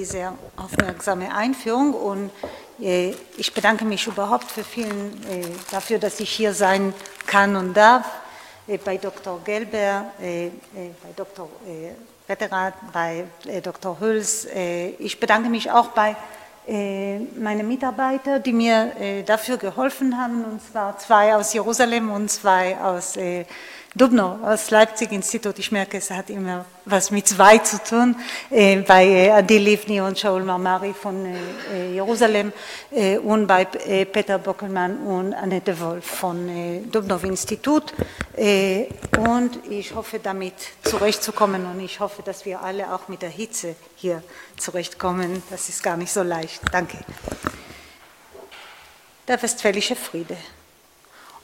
Diese aufmerksame Einführung und äh, ich bedanke mich überhaupt für vielen, äh, dafür, dass ich hier sein kann und darf, äh, bei Dr. Gelber, bei Dr. Veteran, bei Dr. Hüls. Ich bedanke mich auch bei meinen Mitarbeitern, die mir dafür geholfen haben, und zwar zwei aus Jerusalem und zwei aus Dubno aus Leipzig Institut, ich merke, es hat immer was mit zwei zu tun, äh, bei äh, Adi Livni und Shaul Marmari von äh, äh Jerusalem äh, und bei äh, Peter Bockelmann und Annette Wolf von äh, Dubnov Institut. und ich hoffe, damit zurechtzukommen und ich hoffe, dass wir alle auch mit der Hitze hier zurechtkommen. Das ist gar nicht so leicht. Danke. Der Westfälische Friede.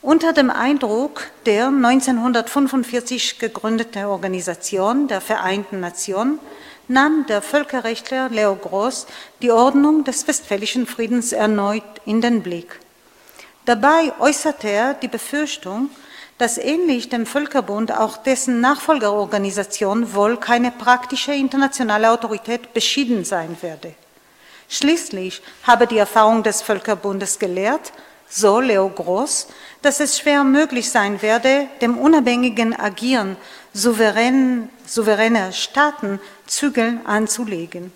Unter dem Eindruck der 1945 gegründeten Organisation der Vereinten Nationen nahm der Völkerrechtler Leo Gross die Ordnung des Westfälischen Friedens erneut in den Blick. Dabei äußerte er die Befürchtung, dass ähnlich dem Völkerbund auch dessen Nachfolgerorganisation wohl keine praktische internationale Autorität beschieden sein werde. Schließlich habe die Erfahrung des Völkerbundes gelehrt, so Leo Gross, dass es schwer möglich sein werde, dem unabhängigen Agieren souverän, souveräner Staaten Zügel anzulegen.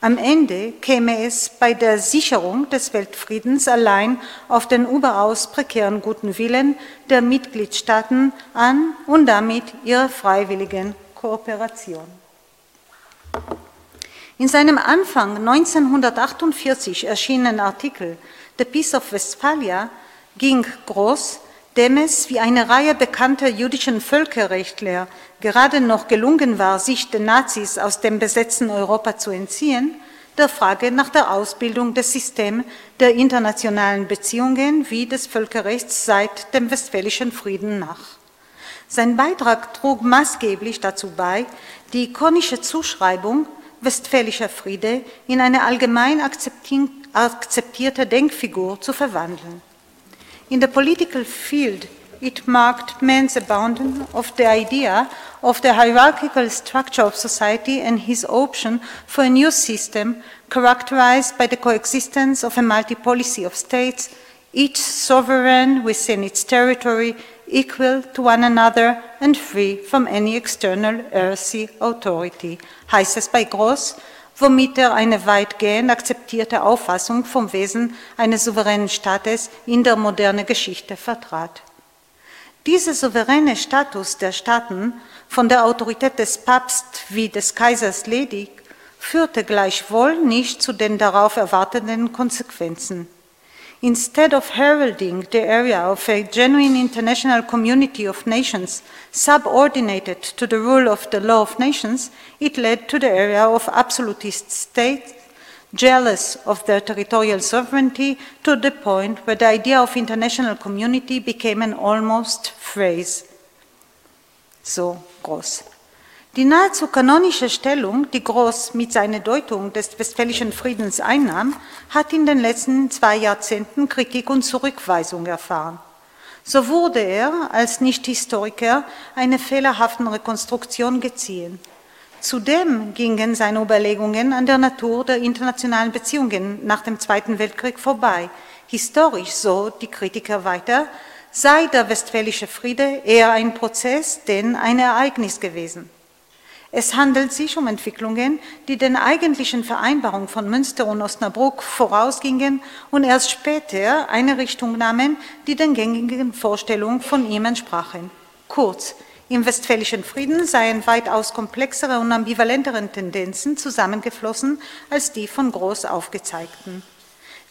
Am Ende käme es bei der Sicherung des Weltfriedens allein auf den überaus prekären guten Willen der Mitgliedstaaten an und damit ihrer freiwilligen Kooperation. In seinem Anfang 1948 erschienenen Artikel The Peace of Westphalia ging Groß, dem es wie eine Reihe bekannter jüdischen Völkerrechtler gerade noch gelungen war, sich den Nazis aus dem besetzten Europa zu entziehen, der Frage nach der Ausbildung des Systems der internationalen Beziehungen wie des Völkerrechts seit dem Westfälischen Frieden nach. Sein Beitrag trug maßgeblich dazu bei, die ikonische Zuschreibung Westfälischer Friede in eine allgemein akzeptierte Denkfigur zu verwandeln. In the political field, it marked man's abandon of the idea of the hierarchical structure of society and his option for a new system characterized by the coexistence of a multi-policy of states, each sovereign within its territory, equal to one another and free from any external earthly authority, heißt es bei Gross, womit er eine weitgehend akzeptierte Auffassung vom Wesen eines souveränen Staates in der modernen Geschichte vertrat. Dieser souveräne Status der Staaten, von der Autorität des Papst wie des Kaisers ledig, führte gleichwohl nicht zu den darauf erwarteten Konsequenzen. Instead of heralding the area of a genuine international community of nations subordinated to the rule of the law of nations, it led to the area of absolutist states jealous of their territorial sovereignty to the point where the idea of international community became an almost phrase. So groß. Die nahezu kanonische Stellung, die Groß mit seiner Deutung des Westfälischen Friedens einnahm, hat in den letzten zwei Jahrzehnten Kritik und Zurückweisung erfahren. So wurde er als Nichthistoriker einer fehlerhaften Rekonstruktion geziehen. Zudem gingen seine Überlegungen an der Natur der internationalen Beziehungen nach dem Zweiten Weltkrieg vorbei. Historisch, so die Kritiker weiter, sei der Westfälische Friede eher ein Prozess denn ein Ereignis gewesen. Es handelt sich um Entwicklungen, die den eigentlichen Vereinbarungen von Münster und Osnabrück vorausgingen und erst später eine Richtung nahmen, die den gängigen Vorstellungen von ihm entsprachen. Kurz, im Westfälischen Frieden seien weitaus komplexere und ambivalentere Tendenzen zusammengeflossen als die von Groß aufgezeigten.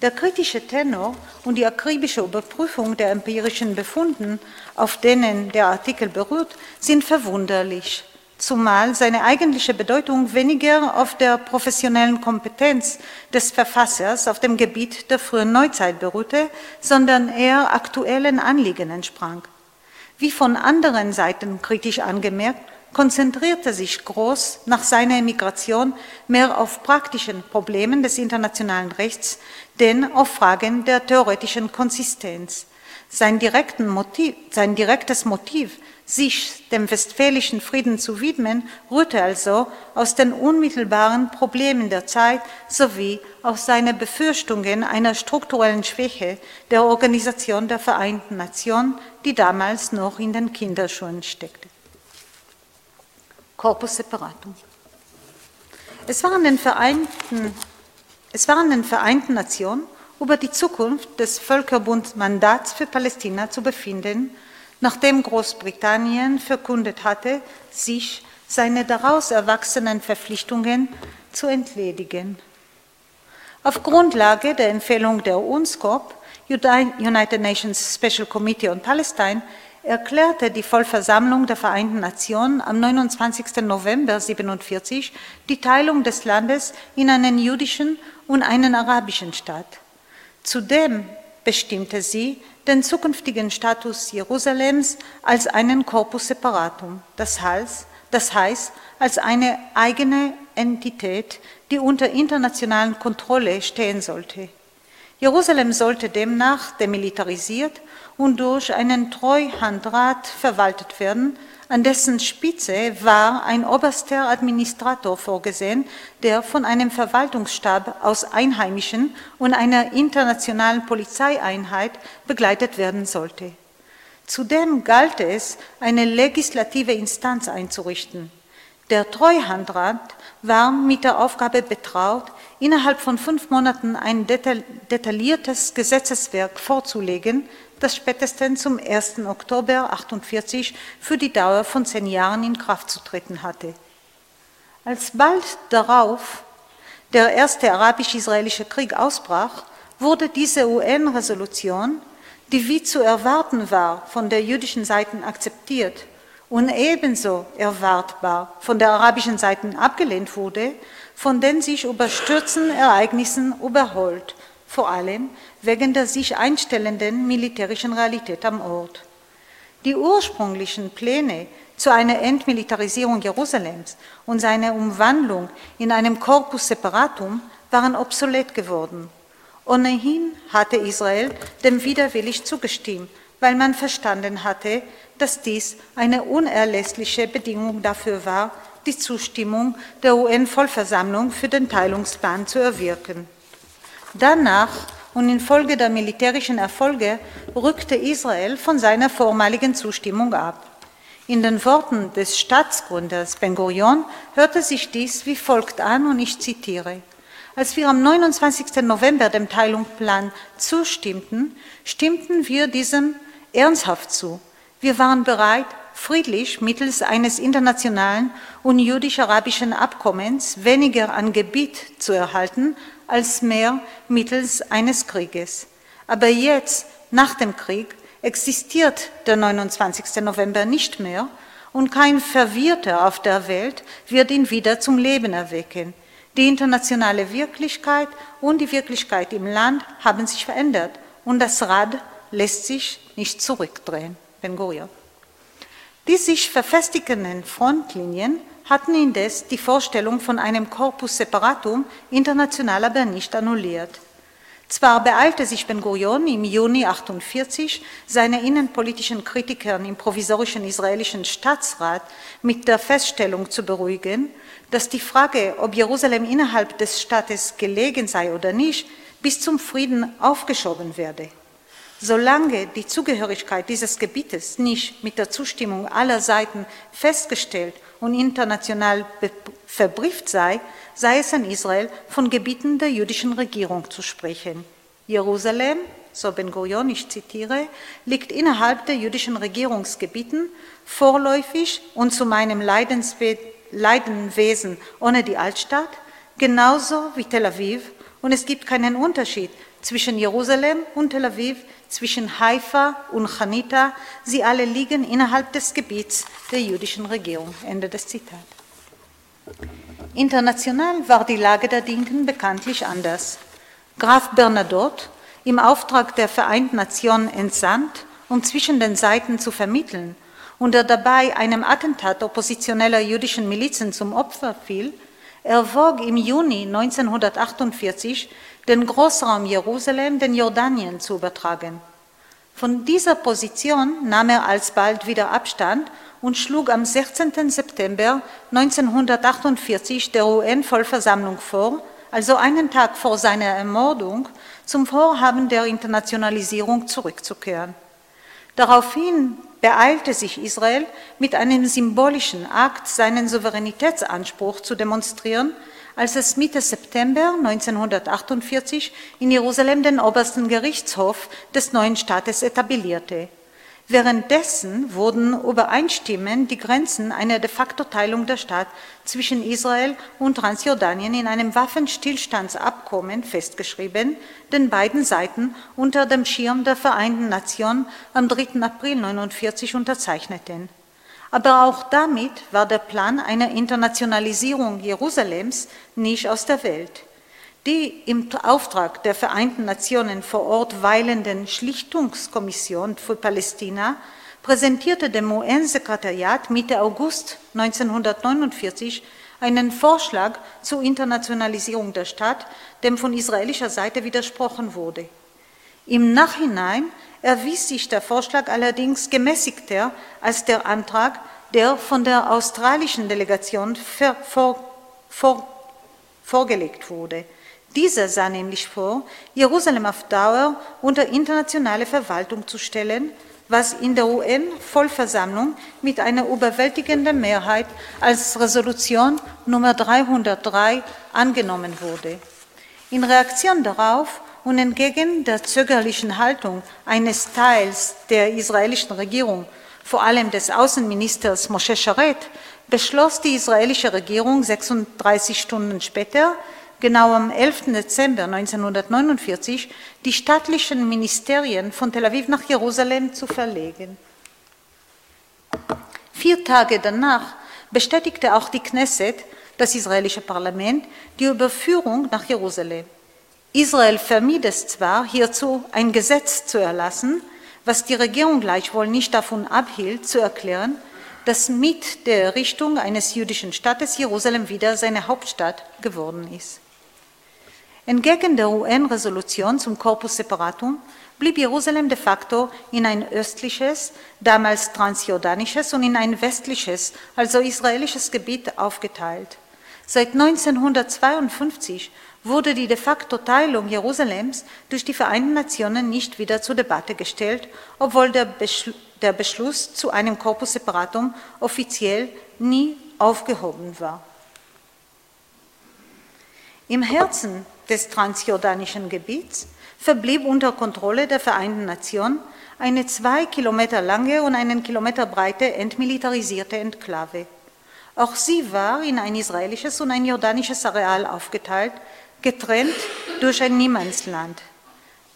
Der kritische Tenor und die akribische Überprüfung der empirischen Befunden, auf denen der Artikel beruht, sind verwunderlich, zumal seine eigentliche Bedeutung weniger auf der professionellen Kompetenz des Verfassers auf dem Gebiet der frühen Neuzeit beruhte, sondern eher aktuellen Anliegen entsprang. Wie von anderen Seiten kritisch angemerkt, konzentrierte sich Groß nach seiner Emigration mehr auf praktischen Problemen des internationalen Rechts, denn auf Fragen der theoretischen Konsistenz. Sein, Motiv, sein direktes Motiv, sich dem westfälischen Frieden zu widmen, rührte also aus den unmittelbaren Problemen der Zeit sowie aus seinen Befürchtungen einer strukturellen Schwäche der Organisation der Vereinten Nationen, die damals noch in den Kinderschuhen steckte. Corpus Separatum. Es waren den Vereinten, es waren den Vereinten Nationen über die Zukunft des Völkerbundsmandats für Palästina zu befinden, nachdem Großbritannien verkündet hatte, sich seine daraus erwachsenen Verpflichtungen zu entledigen. Auf Grundlage der Empfehlung der UNSCOP, United Nations Special Committee on Palestine, erklärte die Vollversammlung der Vereinten Nationen am 29. November 1947 die Teilung des Landes in einen jüdischen und einen arabischen Staat. Zudem bestimmte sie den zukünftigen Status Jerusalems als einen Corpus Separatum, das heißt, das heißt als eine eigene Entität, die unter internationalen Kontrolle stehen sollte. Jerusalem sollte demnach demilitarisiert und durch einen Treuhandrat verwaltet werden, an dessen Spitze war ein oberster Administrator vorgesehen, der von einem Verwaltungsstab aus Einheimischen und einer internationalen Polizeieinheit begleitet werden sollte. Zudem galt es, eine legislative Instanz einzurichten. Der Treuhandrat war mit der Aufgabe betraut, innerhalb von fünf Monaten ein detailliertes Gesetzeswerk vorzulegen, das spätestens zum 1. Oktober 1948 für die Dauer von zehn Jahren in Kraft zu treten hatte. Als bald darauf der erste arabisch-israelische Krieg ausbrach, wurde diese UN-Resolution, die wie zu erwarten war, von der jüdischen Seite akzeptiert und ebenso erwartbar von der arabischen Seite abgelehnt wurde, von den sich überstürzenden Ereignissen überholt, vor allem wegen der sich einstellenden militärischen Realität am Ort. Die ursprünglichen Pläne zu einer Entmilitarisierung Jerusalems und seiner Umwandlung in einem Corpus Separatum waren obsolet geworden. Ohnehin hatte Israel dem widerwillig zugestimmt, weil man verstanden hatte, dass dies eine unerlässliche Bedingung dafür war, die Zustimmung der UN-Vollversammlung für den Teilungsplan zu erwirken. Danach und infolge der militärischen Erfolge rückte Israel von seiner vormaligen Zustimmung ab. In den Worten des Staatsgründers Ben Gurion hörte sich dies wie folgt an und ich zitiere. Als wir am 29. November dem Teilungsplan zustimmten, stimmten wir diesem ernsthaft zu. Wir waren bereit, friedlich mittels eines internationalen und jüdisch-arabischen Abkommens weniger an Gebiet zu erhalten, als mehr mittels eines Krieges. Aber jetzt, nach dem Krieg, existiert der 29. November nicht mehr und kein Verwirrter auf der Welt wird ihn wieder zum Leben erwecken. Die internationale Wirklichkeit und die Wirklichkeit im Land haben sich verändert und das Rad lässt sich nicht zurückdrehen. Ben Gurion. Die sich verfestigenden Frontlinien hatten indes die Vorstellung von einem Corpus Separatum international aber nicht annulliert. Zwar beeilte sich Ben Gurion im Juni 1948, seine innenpolitischen Kritiker im provisorischen israelischen Staatsrat mit der Feststellung zu beruhigen, dass die Frage, ob Jerusalem innerhalb des Staates gelegen sei oder nicht, bis zum Frieden aufgeschoben werde. Solange die Zugehörigkeit dieses Gebietes nicht mit der Zustimmung aller Seiten festgestellt und international verbrieft sei, sei es an Israel, von Gebieten der jüdischen Regierung zu sprechen. Jerusalem, so Ben Gurion, ich zitiere, liegt innerhalb der jüdischen Regierungsgebieten vorläufig und zu meinem Leidenwesen ohne die Altstadt, genauso wie Tel Aviv, und es gibt keinen Unterschied zwischen Jerusalem und Tel Aviv, zwischen Haifa und Chanita. Sie alle liegen innerhalb des Gebiets der jüdischen Regierung. Ende des Zitats. International war die Lage der Dinken bekanntlich anders. Graf Bernadotte, im Auftrag der Vereinten Nationen entsandt, um zwischen den Seiten zu vermitteln, und er dabei einem Attentat oppositioneller jüdischen Milizen zum Opfer fiel, erwog im Juni 1948 den Großraum Jerusalem den Jordanien zu übertragen. Von dieser Position nahm er alsbald wieder Abstand und schlug am 16. September 1948 der UN-Vollversammlung vor, also einen Tag vor seiner Ermordung, zum Vorhaben der Internationalisierung zurückzukehren. Daraufhin beeilte sich Israel, mit einem symbolischen Akt seinen Souveränitätsanspruch zu demonstrieren, als es Mitte September 1948 in Jerusalem den obersten Gerichtshof des neuen Staates etablierte. Währenddessen wurden übereinstimmend die Grenzen einer de facto Teilung der Stadt zwischen Israel und Transjordanien in einem Waffenstillstandsabkommen festgeschrieben, den beiden Seiten unter dem Schirm der Vereinten Nationen am 3. April 1949 unterzeichneten. Aber auch damit war der Plan einer Internationalisierung Jerusalems nicht aus der Welt. Die im Auftrag der Vereinten Nationen vor Ort weilenden Schlichtungskommission für Palästina präsentierte dem UN-Sekretariat Mitte August 1949 einen Vorschlag zur Internationalisierung der Stadt, dem von israelischer Seite widersprochen wurde. Im Nachhinein erwies sich der Vorschlag allerdings gemäßigter als der Antrag, der von der australischen Delegation vor, vor, vorgelegt wurde. Dieser sah nämlich vor, Jerusalem auf Dauer unter internationale Verwaltung zu stellen, was in der UN-Vollversammlung mit einer überwältigenden Mehrheit als Resolution Nummer 303 angenommen wurde. In Reaktion darauf und entgegen der zögerlichen Haltung eines Teils der israelischen Regierung, vor allem des Außenministers Moshe Sharet, beschloss die israelische Regierung 36 Stunden später, genau am 11. Dezember 1949 die staatlichen Ministerien von Tel Aviv nach Jerusalem zu verlegen. Vier Tage danach bestätigte auch die Knesset, das israelische Parlament, die Überführung nach Jerusalem. Israel vermied es zwar, hierzu ein Gesetz zu erlassen, was die Regierung gleichwohl nicht davon abhielt, zu erklären, dass mit der Errichtung eines jüdischen Staates Jerusalem wieder seine Hauptstadt geworden ist. Entgegen der UN-Resolution zum Corpus Separatum blieb Jerusalem de facto in ein östliches, damals transjordanisches und in ein westliches, also israelisches Gebiet aufgeteilt. Seit 1952 wurde die de facto Teilung Jerusalems durch die Vereinten Nationen nicht wieder zur Debatte gestellt, obwohl der, Beschl der Beschluss zu einem Corpus Separatum offiziell nie aufgehoben war. Im Herzen des transjordanischen Gebiets verblieb unter Kontrolle der Vereinten Nationen eine zwei Kilometer lange und einen Kilometer breite entmilitarisierte Enklave. Auch sie war in ein israelisches und ein jordanisches Areal aufgeteilt, getrennt durch ein Niemandsland.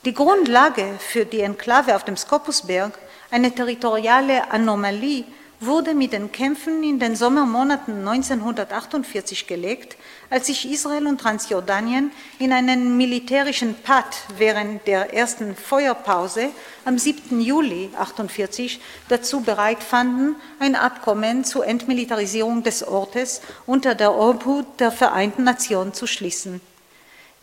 Die Grundlage für die Enklave auf dem Skopusberg, eine territoriale Anomalie, wurde mit den Kämpfen in den Sommermonaten 1948 gelegt, als sich Israel und Transjordanien in einen militärischen Pakt während der ersten Feuerpause am 7. Juli 1948 dazu bereit fanden, ein Abkommen zur Entmilitarisierung des Ortes unter der Obhut der Vereinten Nationen zu schließen.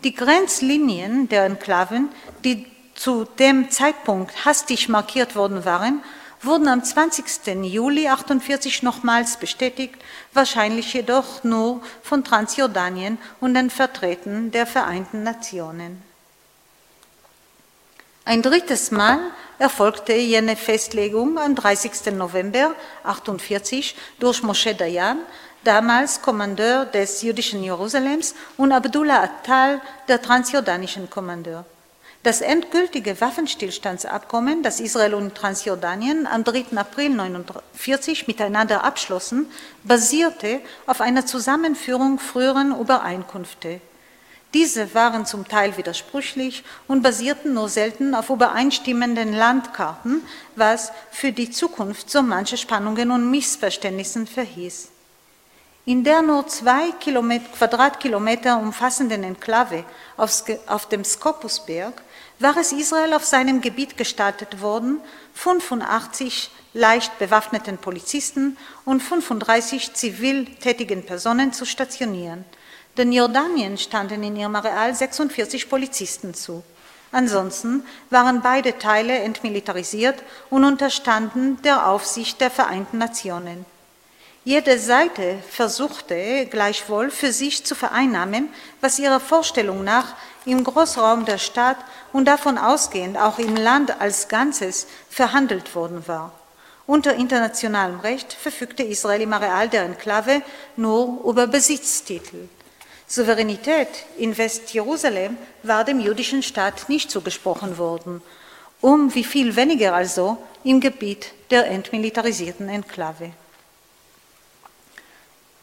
Die Grenzlinien der Enklaven, die zu dem Zeitpunkt hastig markiert worden waren, wurden am 20. Juli 1948 nochmals bestätigt, wahrscheinlich jedoch nur von Transjordanien und den Vertretern der Vereinten Nationen. Ein drittes Mal erfolgte jene Festlegung am 30. November 1948 durch Moshe Dayan, damals Kommandeur des jüdischen Jerusalems, und Abdullah Attal, der transjordanischen Kommandeur. Das endgültige Waffenstillstandsabkommen, das Israel und Transjordanien am 3. April 1949 miteinander abschlossen, basierte auf einer Zusammenführung früheren Übereinkünfte. Diese waren zum Teil widersprüchlich und basierten nur selten auf übereinstimmenden Landkarten, was für die Zukunft so manche Spannungen und Missverständnissen verhieß. In der nur zwei Kilometer, Quadratkilometer umfassenden Enklave auf dem Skopusberg war es Israel auf seinem Gebiet gestattet worden, 85 leicht bewaffneten Polizisten und 35 zivil tätigen Personen zu stationieren. Den Jordanien standen in ihrem Areal 46 Polizisten zu. Ansonsten waren beide Teile entmilitarisiert und unterstanden der Aufsicht der Vereinten Nationen. Jede Seite versuchte gleichwohl für sich zu vereinnahmen, was ihrer Vorstellung nach im Großraum der Stadt und davon ausgehend auch im Land als Ganzes verhandelt worden war. Unter internationalem Recht verfügte Israel im Areal der Enklave nur über Besitztitel. Souveränität in Westjerusalem war dem jüdischen Staat nicht zugesprochen worden, um wie viel weniger also im Gebiet der entmilitarisierten Enklave.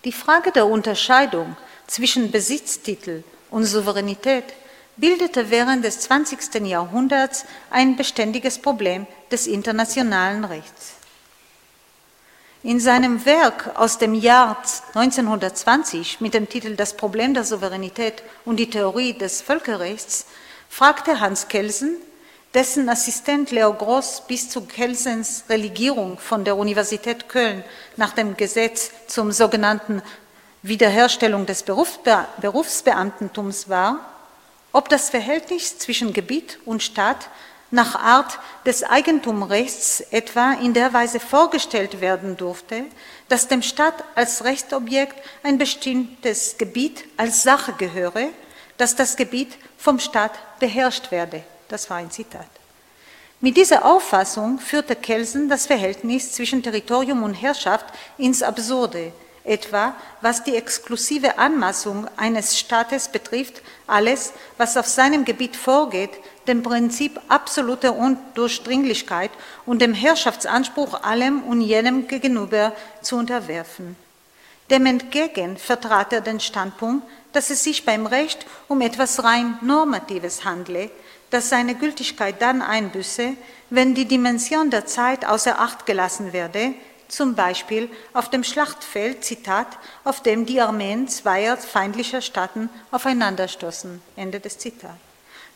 Die Frage der Unterscheidung zwischen Besitztitel und Souveränität bildete während des 20. Jahrhunderts ein beständiges Problem des internationalen Rechts. In seinem Werk aus dem Jahr 1920 mit dem Titel Das Problem der Souveränität und die Theorie des Völkerrechts fragte Hans Kelsen dessen Assistent Leo Gross bis zu Kelsens Religierung von der Universität Köln nach dem Gesetz zum sogenannten Wiederherstellung des Berufsbeamtentums war, ob das Verhältnis zwischen Gebiet und Staat nach Art des Eigentumsrechts etwa in der Weise vorgestellt werden durfte, dass dem Staat als Rechtsobjekt ein bestimmtes Gebiet als Sache gehöre, dass das Gebiet vom Staat beherrscht werde. Das war ein Zitat. Mit dieser Auffassung führte Kelsen das Verhältnis zwischen Territorium und Herrschaft ins Absurde, etwa was die exklusive Anmaßung eines Staates betrifft, alles, was auf seinem Gebiet vorgeht, dem Prinzip absoluter Undurchdringlichkeit und dem Herrschaftsanspruch allem und jenem gegenüber zu unterwerfen. Dem entgegen vertrat er den Standpunkt, dass es sich beim Recht um etwas rein Normatives handle, das seine Gültigkeit dann einbüße, wenn die Dimension der Zeit außer Acht gelassen werde, zum Beispiel auf dem Schlachtfeld, Zitat, auf dem die Armeen zweier feindlicher Staaten aufeinanderstoßen. Ende des Zitats.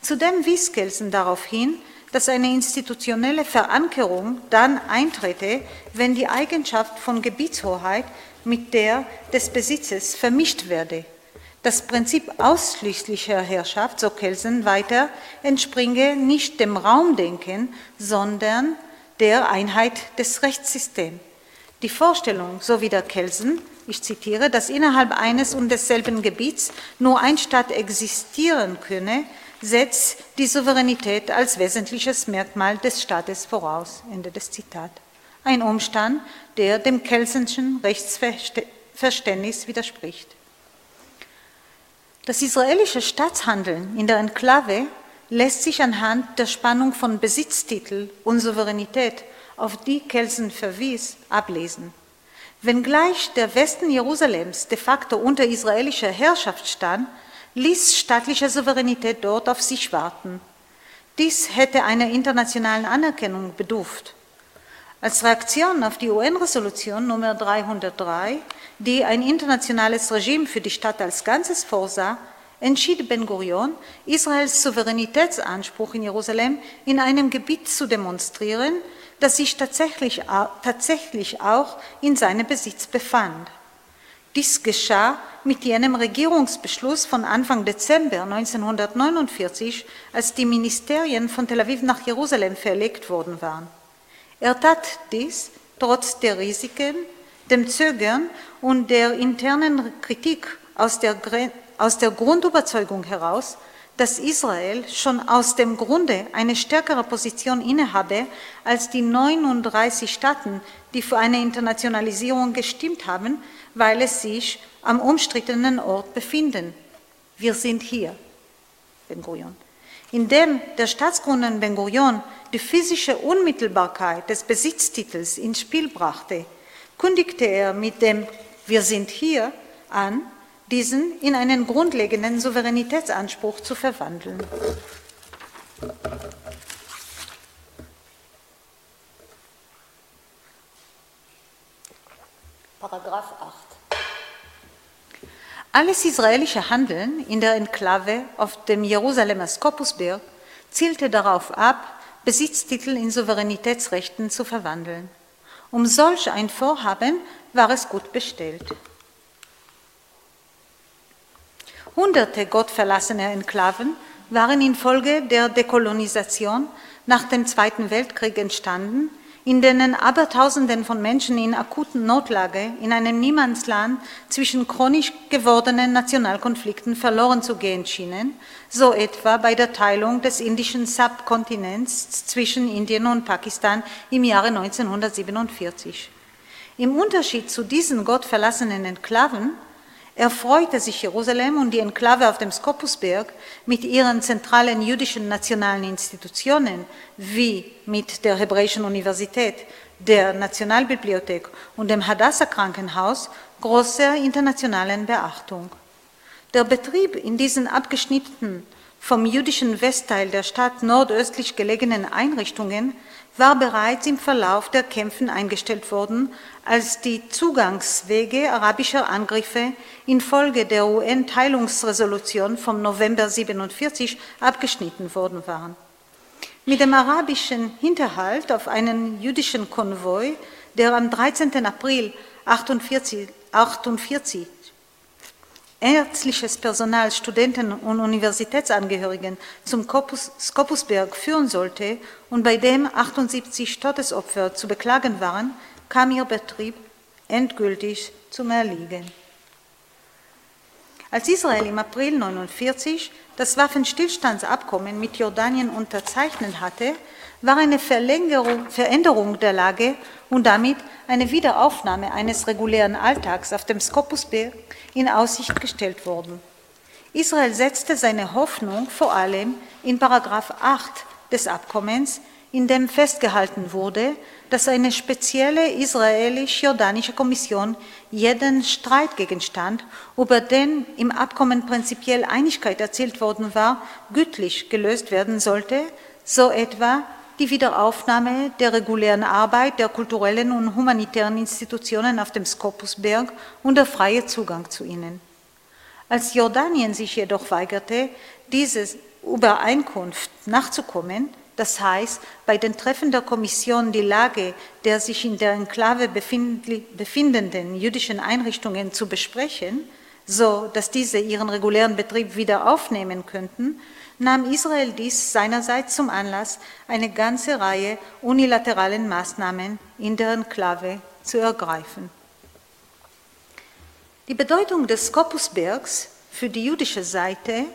Zudem wies Kelsen darauf hin, dass eine institutionelle Verankerung dann eintrete, wenn die Eigenschaft von Gebietshoheit mit der des Besitzes vermischt werde. Das Prinzip ausschließlicher Herrschaft, so Kelsen weiter, entspringe nicht dem Raumdenken, sondern der Einheit des Rechtssystems. Die Vorstellung, so wie der Kelsen, ich zitiere, dass innerhalb eines und desselben Gebiets nur ein Staat existieren könne, setzt die Souveränität als wesentliches Merkmal des Staates voraus. Ende des Zitat. Ein Umstand, der dem Kelsenschen Rechtsverständnis widerspricht. Das israelische Staatshandeln in der Enklave lässt sich anhand der Spannung von Besitztitel und Souveränität, auf die Kelsen verwies, ablesen. Wenngleich der Westen Jerusalems de facto unter israelischer Herrschaft stand, ließ staatliche Souveränität dort auf sich warten. Dies hätte einer internationalen Anerkennung bedurft. Als Reaktion auf die UN-Resolution Nummer 303, die ein internationales Regime für die Stadt als Ganzes vorsah, entschied Ben Gurion, Israels Souveränitätsanspruch in Jerusalem in einem Gebiet zu demonstrieren, das sich tatsächlich, tatsächlich auch in seinem Besitz befand. Dies geschah mit jenem Regierungsbeschluss von Anfang Dezember 1949, als die Ministerien von Tel Aviv nach Jerusalem verlegt worden waren. Er tat dies trotz der Risiken, dem Zögern und der internen Kritik aus der, aus der Grundüberzeugung heraus, dass Israel schon aus dem Grunde eine stärkere Position innehabe als die 39 Staaten, die für eine Internationalisierung gestimmt haben, weil es sich am umstrittenen Ort befinden. Wir sind hier, Ben Gurion. Indem der Staatsgründer Ben Gurion die physische Unmittelbarkeit des Besitztitels ins Spiel brachte, kündigte er mit dem Wir sind hier an, diesen in einen grundlegenden Souveränitätsanspruch zu verwandeln. Paragraph 8. Alles israelische Handeln in der Enklave auf dem Jerusalemer Skopusberg zielte darauf ab, Besitztitel in Souveränitätsrechten zu verwandeln. Um solch ein Vorhaben war es gut bestellt. Hunderte gottverlassene Enklaven waren infolge der Dekolonisation nach dem Zweiten Weltkrieg entstanden, in denen Abertausenden von Menschen in akuten Notlage in einem Niemandsland zwischen chronisch gewordenen Nationalkonflikten verloren zu gehen schienen, so etwa bei der Teilung des indischen Subkontinents zwischen Indien und Pakistan im Jahre 1947. Im Unterschied zu diesen gottverlassenen Enklaven erfreute sich Jerusalem und die Enklave auf dem Skopusberg mit ihren zentralen jüdischen nationalen Institutionen wie mit der Hebräischen Universität, der Nationalbibliothek und dem Hadassah Krankenhaus großer internationalen Beachtung. Der Betrieb in diesen abgeschnittenen vom jüdischen Westteil der Stadt nordöstlich gelegenen Einrichtungen war bereits im Verlauf der Kämpfen eingestellt worden, als die Zugangswege arabischer Angriffe infolge der UN-Teilungsresolution vom November 1947 abgeschnitten worden waren. Mit dem arabischen Hinterhalt auf einen jüdischen Konvoi, der am 13. April 1948 ärztliches Personal, Studenten und Universitätsangehörigen zum Skopusberg führen sollte und bei dem 78 Todesopfer zu beklagen waren, kam ihr Betrieb endgültig zum Erliegen. Als Israel im April 1949 das Waffenstillstandsabkommen mit Jordanien unterzeichnet hatte, war eine Veränderung der Lage und damit eine Wiederaufnahme eines regulären Alltags auf dem Skopusberg in Aussicht gestellt worden. Israel setzte seine Hoffnung vor allem in Paragraph 8 des Abkommens, in dem festgehalten wurde, dass eine spezielle israelisch-jordanische Kommission jeden Streitgegenstand, über den im Abkommen prinzipiell Einigkeit erzielt worden war, gütlich gelöst werden sollte, so etwa die Wiederaufnahme der regulären Arbeit der kulturellen und humanitären Institutionen auf dem Skopusberg und der freie Zugang zu ihnen. Als Jordanien sich jedoch weigerte, diese Übereinkunft nachzukommen, das heißt, bei den Treffen der Kommission die Lage der sich in der Enklave befindenden jüdischen Einrichtungen zu besprechen, so dass diese ihren regulären Betrieb wieder aufnehmen könnten, nahm Israel dies seinerseits zum Anlass, eine ganze Reihe unilateralen Maßnahmen in der Enklave zu ergreifen. Die Bedeutung des Skopusbergs für die jüdische Seite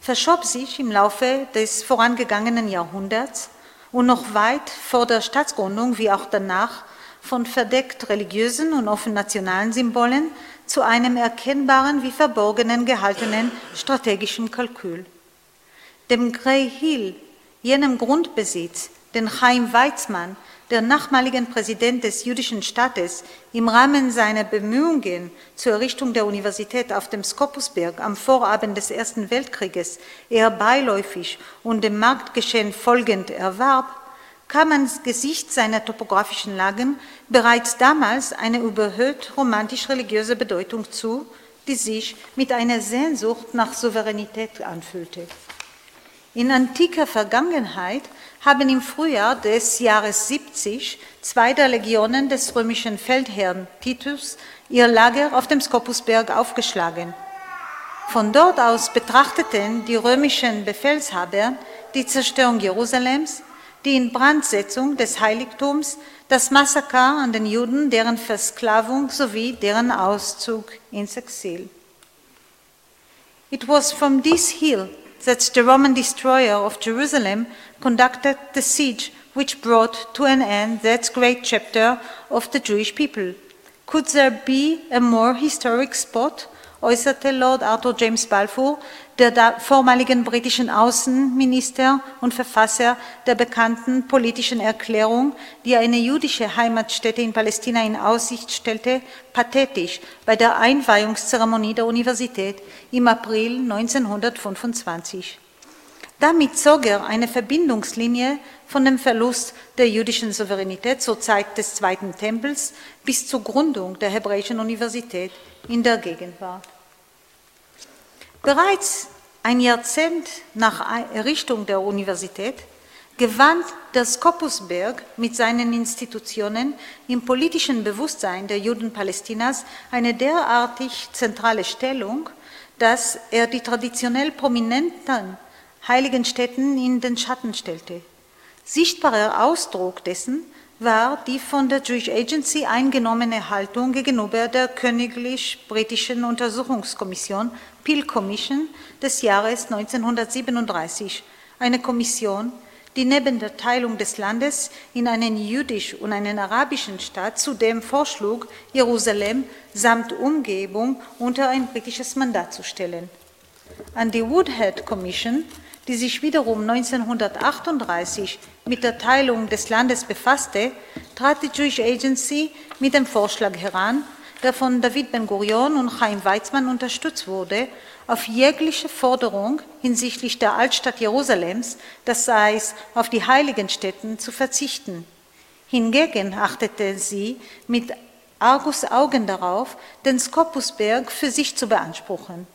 verschob sich im Laufe des vorangegangenen Jahrhunderts und noch weit vor der Staatsgründung wie auch danach von verdeckt religiösen und offen nationalen Symbolen zu einem erkennbaren wie verborgenen gehaltenen strategischen Kalkül. Dem Gray Hill, jenem Grundbesitz, den Chaim Weizmann der nachmaligen Präsident des jüdischen Staates, im Rahmen seiner Bemühungen zur Errichtung der Universität auf dem Skopusberg am Vorabend des Ersten Weltkrieges eher beiläufig und dem Marktgeschehen folgend erwarb, kam angesichts seiner topografischen Lagen bereits damals eine überhöht romantisch-religiöse Bedeutung zu, die sich mit einer Sehnsucht nach Souveränität anfühlte. In antiker Vergangenheit haben im Frühjahr des Jahres 70 zwei der Legionen des römischen Feldherrn Titus ihr Lager auf dem Skopusberg aufgeschlagen. Von dort aus betrachteten die römischen Befehlshaber die Zerstörung Jerusalems, die Inbrandsetzung des Heiligtums, das Massaker an den Juden, deren Versklavung sowie deren Auszug ins Exil. It was from this hill that the Roman destroyer of Jerusalem conducted the siege which brought to an end that great chapter of the Jewish people. Could there be a more historic spot äußerte Lord Arthur James Balfour, der vormaligen britischen Außenminister und Verfasser der bekannten politischen Erklärung, die eine jüdische Heimatstätte in Palästina in Aussicht stellte, pathetisch bei der Einweihungszeremonie der Universität im April 1925. Damit zog er eine Verbindungslinie von dem Verlust der jüdischen Souveränität zur Zeit des Zweiten Tempels bis zur Gründung der Hebräischen Universität in der Gegenwart. Bereits ein Jahrzehnt nach Errichtung der Universität gewann der Skopusberg mit seinen Institutionen im politischen Bewusstsein der Juden Palästinas eine derartig zentrale Stellung, dass er die traditionell prominenten heiligen Städten in den Schatten stellte. Sichtbarer Ausdruck dessen war die von der Jewish Agency eingenommene Haltung gegenüber der königlich-britischen Untersuchungskommission Peel Commission des Jahres 1937, eine Kommission, die neben der Teilung des Landes in einen jüdisch und einen arabischen Staat zudem vorschlug, Jerusalem samt Umgebung unter ein britisches Mandat zu stellen. An die Woodhead Commission die sich wiederum 1938 mit der Teilung des Landes befasste, trat die Jewish Agency mit dem Vorschlag heran, der von David Ben-Gurion und Chaim Weizmann unterstützt wurde, auf jegliche Forderung hinsichtlich der Altstadt Jerusalems, das heißt auf die heiligen Städten, zu verzichten. Hingegen achtete sie mit Argus Augen darauf, den Skopusberg für sich zu beanspruchen.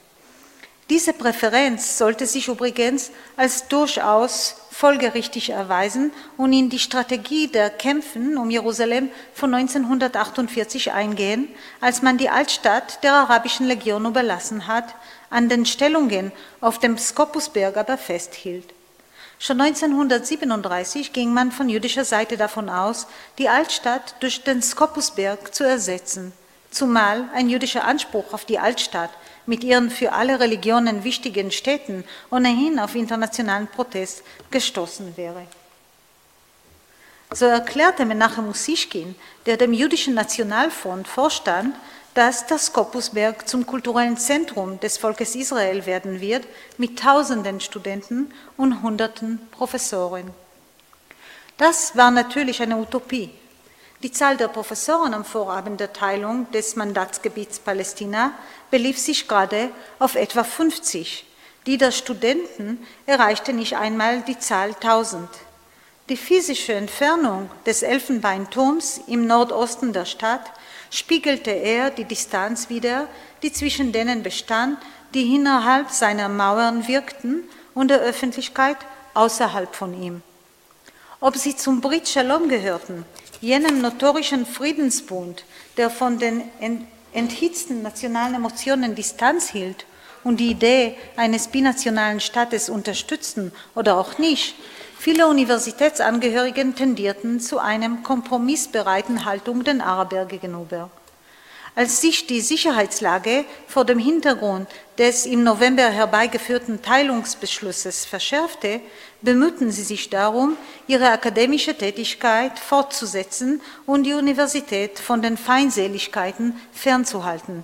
Diese Präferenz sollte sich übrigens als durchaus folgerichtig erweisen und in die Strategie der Kämpfen um Jerusalem von 1948 eingehen, als man die Altstadt der arabischen Legion überlassen hat, an den Stellungen auf dem Skopusberg aber festhielt. Schon 1937 ging man von jüdischer Seite davon aus, die Altstadt durch den Skopusberg zu ersetzen, zumal ein jüdischer Anspruch auf die Altstadt mit ihren für alle Religionen wichtigen Städten ohnehin auf internationalen Protest gestoßen wäre. So erklärte Menachem Musischkin, der dem jüdischen Nationalfront vorstand, dass das Skopusberg zum kulturellen Zentrum des Volkes Israel werden wird, mit tausenden Studenten und hunderten Professoren. Das war natürlich eine Utopie, die Zahl der Professoren am Vorabend der Teilung des Mandatsgebiets Palästina belief sich gerade auf etwa 50. Die der Studenten erreichte nicht einmal die Zahl 1000. Die physische Entfernung des Elfenbeinturms im Nordosten der Stadt spiegelte er die Distanz wider, die zwischen denen bestand, die innerhalb seiner Mauern wirkten und der Öffentlichkeit außerhalb von ihm. Ob sie zum Brit Shalom gehörten, jenem notorischen Friedensbund, der von den enthitzten nationalen Emotionen Distanz hielt und die Idee eines binationalen Staates unterstützten oder auch nicht, viele Universitätsangehörigen tendierten zu einem kompromissbereiten Haltung den Araber gegenüber. Als sich die Sicherheitslage vor dem Hintergrund des im November herbeigeführten Teilungsbeschlusses verschärfte, bemühten sie sich darum, ihre akademische Tätigkeit fortzusetzen und die Universität von den Feindseligkeiten fernzuhalten.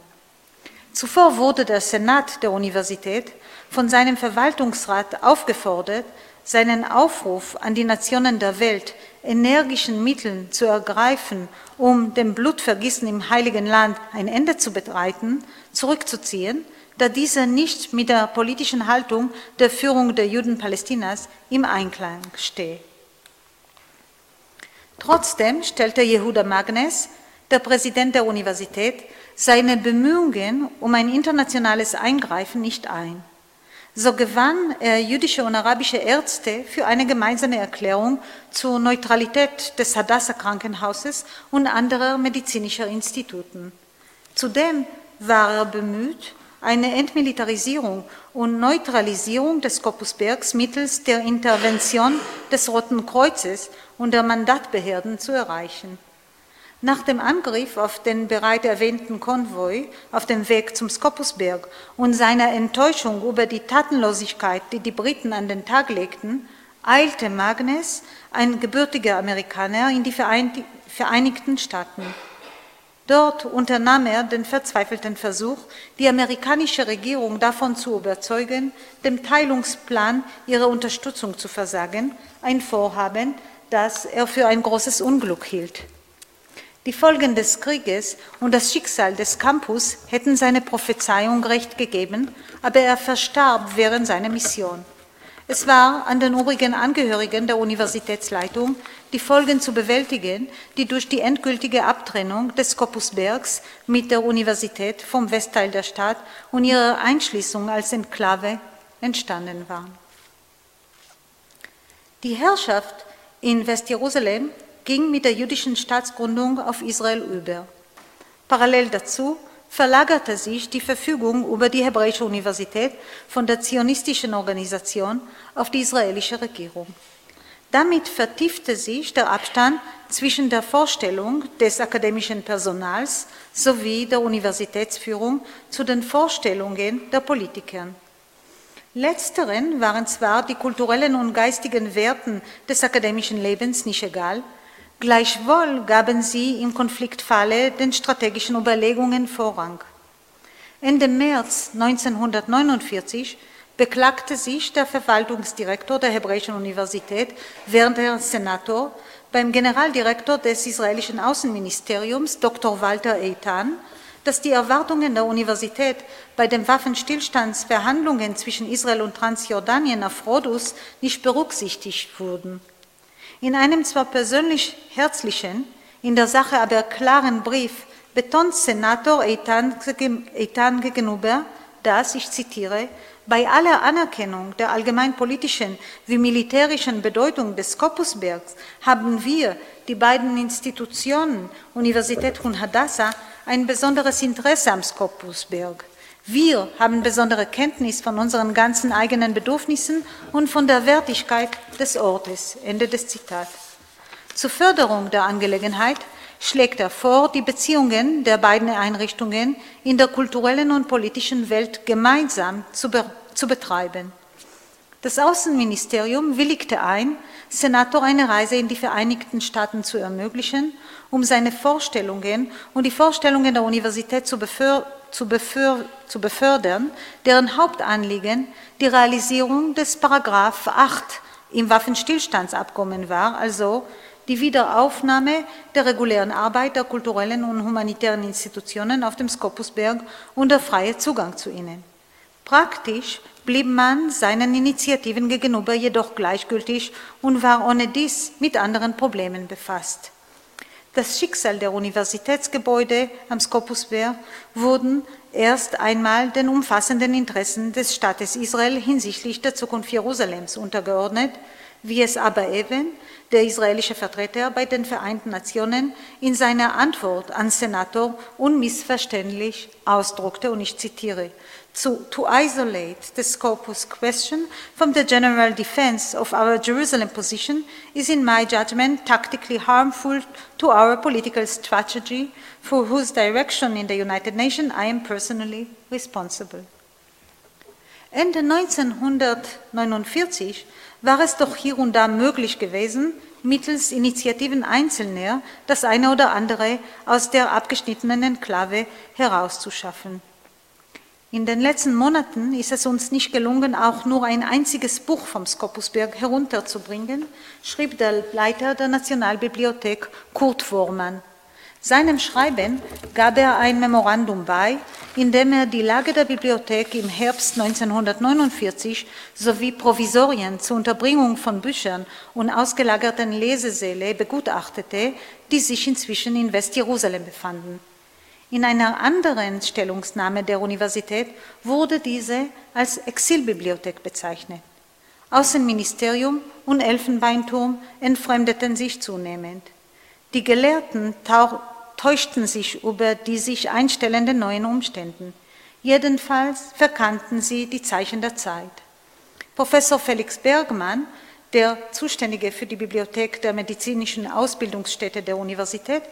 Zuvor wurde der Senat der Universität von seinem Verwaltungsrat aufgefordert, seinen Aufruf an die Nationen der Welt, energischen Mitteln zu ergreifen, um dem Blutvergießen im Heiligen Land ein Ende zu bereiten, zurückzuziehen da diese nicht mit der politischen Haltung der Führung der Juden Palästinas im Einklang steht. Trotzdem stellte Jehuda Magnes, der Präsident der Universität, seine Bemühungen um ein internationales Eingreifen nicht ein. So gewann er jüdische und arabische Ärzte für eine gemeinsame Erklärung zur Neutralität des Hadassah Krankenhauses und anderer medizinischer Instituten. Zudem war er bemüht, eine Entmilitarisierung und Neutralisierung des Skopusbergs mittels der Intervention des Roten Kreuzes und der Mandatbehörden zu erreichen. Nach dem Angriff auf den bereits erwähnten Konvoi auf dem Weg zum Skopusberg und seiner Enttäuschung über die Tatenlosigkeit, die die Briten an den Tag legten, eilte Magnes, ein gebürtiger Amerikaner, in die Vereinigten Staaten. Dort unternahm er den verzweifelten Versuch, die amerikanische Regierung davon zu überzeugen, dem Teilungsplan ihre Unterstützung zu versagen, ein Vorhaben, das er für ein großes Unglück hielt. Die Folgen des Krieges und das Schicksal des Campus hätten seine Prophezeiung recht gegeben, aber er verstarb während seiner Mission. Es war an den übrigen Angehörigen der Universitätsleitung, die Folgen zu bewältigen, die durch die endgültige Abtrennung des Scopusbergs mit der Universität vom Westteil der Stadt und ihre Einschließung als Enklave entstanden waren. Die Herrschaft in Westjerusalem ging mit der jüdischen Staatsgründung auf Israel über. Parallel dazu verlagerte sich die Verfügung über die Hebräische Universität von der zionistischen Organisation auf die israelische Regierung. Damit vertiefte sich der Abstand zwischen der Vorstellung des akademischen Personals sowie der Universitätsführung zu den Vorstellungen der Politiker. Letzteren waren zwar die kulturellen und geistigen Werten des akademischen Lebens nicht egal, Gleichwohl gaben sie im Konfliktfalle den strategischen Überlegungen Vorrang. Ende März 1949 beklagte sich der Verwaltungsdirektor der Hebräischen Universität, Werner Senator, beim Generaldirektor des israelischen Außenministeriums, Dr. Walter Eitan, dass die Erwartungen der Universität bei den Waffenstillstandsverhandlungen zwischen Israel und Transjordanien auf Rhodus nicht berücksichtigt wurden. In einem zwar persönlich herzlichen, in der Sache aber klaren Brief betont Senator Eitan, gegenüber, dass, ich zitiere, bei aller Anerkennung der allgemeinpolitischen wie militärischen Bedeutung des Scopusbergs haben wir, die beiden Institutionen, Universität und Hadassah, ein besonderes Interesse am Scopusberg. Wir haben besondere Kenntnis von unseren ganzen eigenen Bedürfnissen und von der Wertigkeit des Ortes. Ende des Zitats. Zur Förderung der Angelegenheit schlägt er vor, die Beziehungen der beiden Einrichtungen in der kulturellen und politischen Welt gemeinsam zu, be zu betreiben. Das Außenministerium willigte ein, Senator eine Reise in die Vereinigten Staaten zu ermöglichen, um seine Vorstellungen und die Vorstellungen der Universität zu, zu, befördern, deren Hauptanliegen die Realisierung des Paragraph 8 im Waffenstillstandsabkommen war, also die Wiederaufnahme der regulären Arbeit der kulturellen und humanitären Institutionen auf dem Skopusberg und der freie Zugang zu ihnen. Praktisch blieb man seinen Initiativen gegenüber jedoch gleichgültig und war ohne dies mit anderen Problemen befasst. Das Schicksal der Universitätsgebäude am Skopusberg wurden erst einmal den umfassenden Interessen des Staates Israel hinsichtlich der Zukunft Jerusalems untergeordnet, wie es aber eben der israelische Vertreter bei den Vereinten Nationen in seiner Antwort an Senator unmissverständlich ausdruckte, und ich zitiere, to, to isolate the Scopus question from the general defense of our Jerusalem position is, in my judgment, tactically harmful to our political strategy, for whose direction in the United Nations I am personally responsible. Ende 1949 war es doch hier und da möglich gewesen, mittels Initiativen Einzelner das eine oder andere aus der abgeschnittenen Enklave herauszuschaffen. In den letzten Monaten ist es uns nicht gelungen, auch nur ein einziges Buch vom Skopusberg herunterzubringen, schrieb der Leiter der Nationalbibliothek Kurt Wormann. Seinem Schreiben gab er ein Memorandum bei, in dem er die Lage der Bibliothek im Herbst 1949 sowie Provisorien zur Unterbringung von Büchern und ausgelagerten Lesesäle begutachtete, die sich inzwischen in Westjerusalem befanden. In einer anderen Stellungnahme der Universität wurde diese als Exilbibliothek bezeichnet. Außenministerium und Elfenbeinturm entfremdeten sich zunehmend. Die Gelehrten täuschten sich über die sich einstellenden neuen Umständen. Jedenfalls verkannten sie die Zeichen der Zeit. Professor Felix Bergmann, der Zuständige für die Bibliothek der medizinischen Ausbildungsstätte der Universität,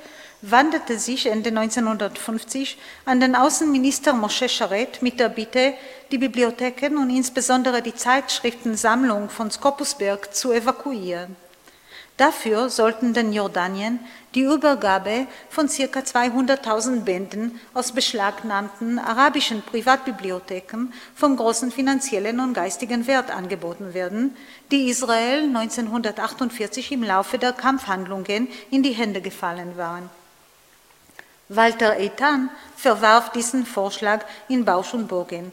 wandte sich Ende 1950 an den Außenminister Moshe Sharet mit der Bitte, die Bibliotheken und insbesondere die Zeitschriftensammlung von Skopusberg zu evakuieren. Dafür sollten den Jordanien die Übergabe von ca. 200.000 Bänden aus beschlagnahmten arabischen Privatbibliotheken vom großen finanziellen und geistigen Wert angeboten werden, die Israel 1948 im Laufe der Kampfhandlungen in die Hände gefallen waren. Walter Eitan verwarf diesen Vorschlag in Bausch und Bogen.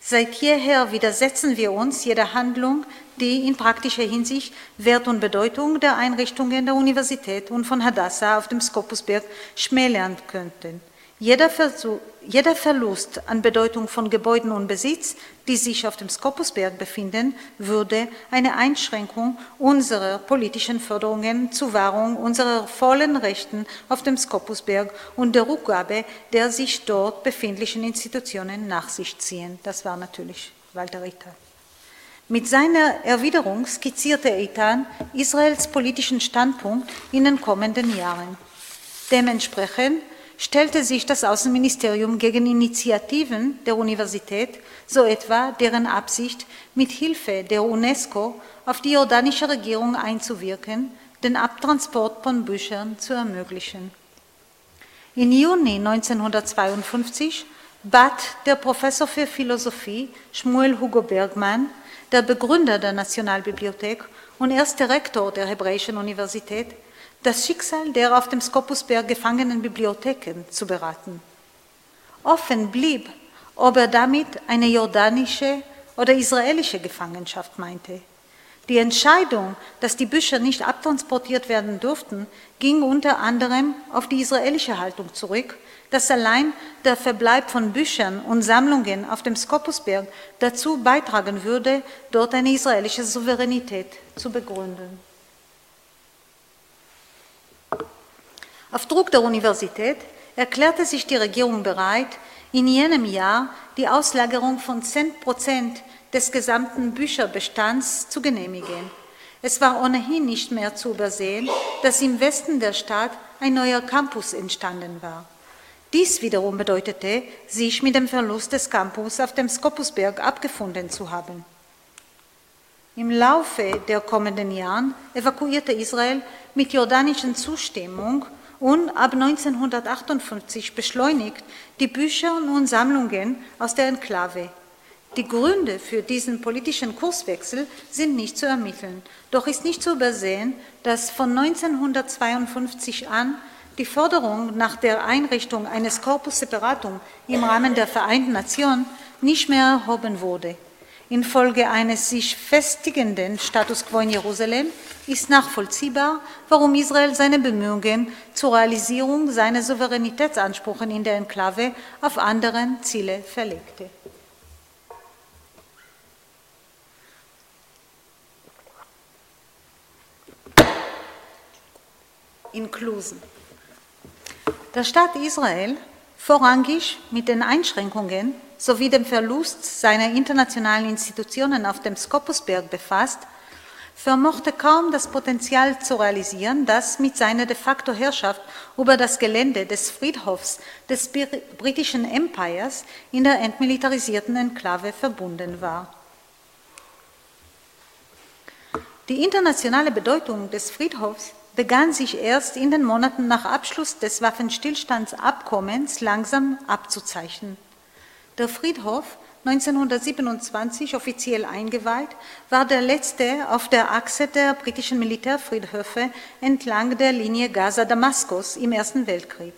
Seit jeher widersetzen wir uns jeder Handlung, die in praktischer Hinsicht Wert und Bedeutung der Einrichtungen der Universität und von Hadassah auf dem Skopusberg schmälern könnten. Jeder, Versuch, jeder, Verlust an Bedeutung von Gebäuden und Besitz, die sich auf dem Skopusberg befinden, würde eine Einschränkung unserer politischen Förderungen zur Wahrung unserer vollen Rechten auf dem Skopusberg und der Rückgabe der sich dort befindlichen Institutionen nach sich ziehen. Das war natürlich Walter Ritter. Mit seiner Erwiderung skizzierte Eitan Israels politischen Standpunkt in den kommenden Jahren. Dementsprechend stellte sich das Außenministerium gegen Initiativen der Universität, so etwa deren Absicht, mit Hilfe der UNESCO auf die jordanische Regierung einzuwirken, den Abtransport von Büchern zu ermöglichen. Im Juni 1952 bat der Professor für Philosophie Schmuel Hugo Bergmann der Begründer der Nationalbibliothek und erster Rektor der Hebräischen Universität, das Schicksal der auf dem Skopusberg gefangenen Bibliotheken zu beraten. Offen blieb, ob er damit eine jordanische oder israelische Gefangenschaft meinte. Die Entscheidung, dass die Bücher nicht abtransportiert werden durften, ging unter anderem auf die israelische Haltung zurück, dass allein der Verbleib von Büchern und Sammlungen auf dem Skopusberg dazu beitragen würde, dort eine israelische Souveränität zu begründen. Auf Druck der Universität erklärte sich die Regierung bereit, in jenem Jahr die Auslagerung von 10 Prozent des gesamten Bücherbestands zu genehmigen. Es war ohnehin nicht mehr zu übersehen, dass im Westen der Stadt ein neuer Campus entstanden war. Dies wiederum bedeutete, sich mit dem Verlust des Campus auf dem Skopusberg abgefunden zu haben. Im Laufe der kommenden Jahre evakuierte Israel mit jordanischen Zustimmung und ab 1958 beschleunigt die Bücher und Sammlungen aus der Enklave. Die Gründe für diesen politischen Kurswechsel sind nicht zu ermitteln, doch ist nicht zu übersehen, dass von 1952 an die Forderung nach der Einrichtung eines Corpus Separatum im Rahmen der Vereinten Nationen nicht mehr erhoben wurde. Infolge eines sich festigenden Status quo in Jerusalem ist nachvollziehbar, warum Israel seine Bemühungen zur Realisierung seiner Souveränitätsansprüche in der Enklave auf anderen Ziele verlegte. Inklusen. Der Staat Israel, vorrangig mit den Einschränkungen sowie dem Verlust seiner internationalen Institutionen auf dem Skopusberg befasst, vermochte kaum das Potenzial zu realisieren, das mit seiner de facto Herrschaft über das Gelände des Friedhofs des britischen Empires in der entmilitarisierten Enklave verbunden war. Die internationale Bedeutung des Friedhofs begann sich erst in den Monaten nach Abschluss des Waffenstillstandsabkommens langsam abzuzeichnen. Der Friedhof, 1927 offiziell eingeweiht, war der letzte auf der Achse der britischen Militärfriedhöfe entlang der Linie Gaza-Damaskus im Ersten Weltkrieg.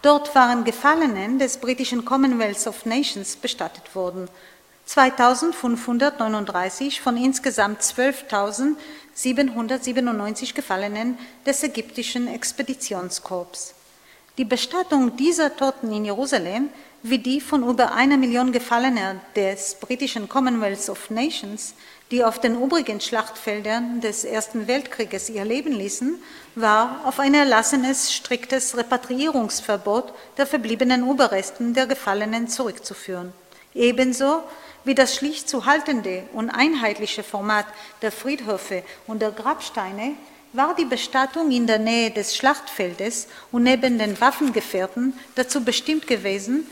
Dort waren Gefallenen des britischen Commonwealth of Nations bestattet worden. 2539 von insgesamt 12.000 797 Gefallenen des ägyptischen Expeditionskorps. Die Bestattung dieser Toten in Jerusalem wie die von über einer Million Gefallener des britischen Commonwealth of Nations, die auf den übrigen Schlachtfeldern des Ersten Weltkrieges ihr Leben ließen, war auf ein erlassenes striktes Repatriierungsverbot der verbliebenen Überresten der Gefallenen zurückzuführen. Ebenso wie das schlicht zu haltende und einheitliche Format der Friedhöfe und der Grabsteine war die Bestattung in der Nähe des Schlachtfeldes und neben den Waffengefährten dazu bestimmt gewesen,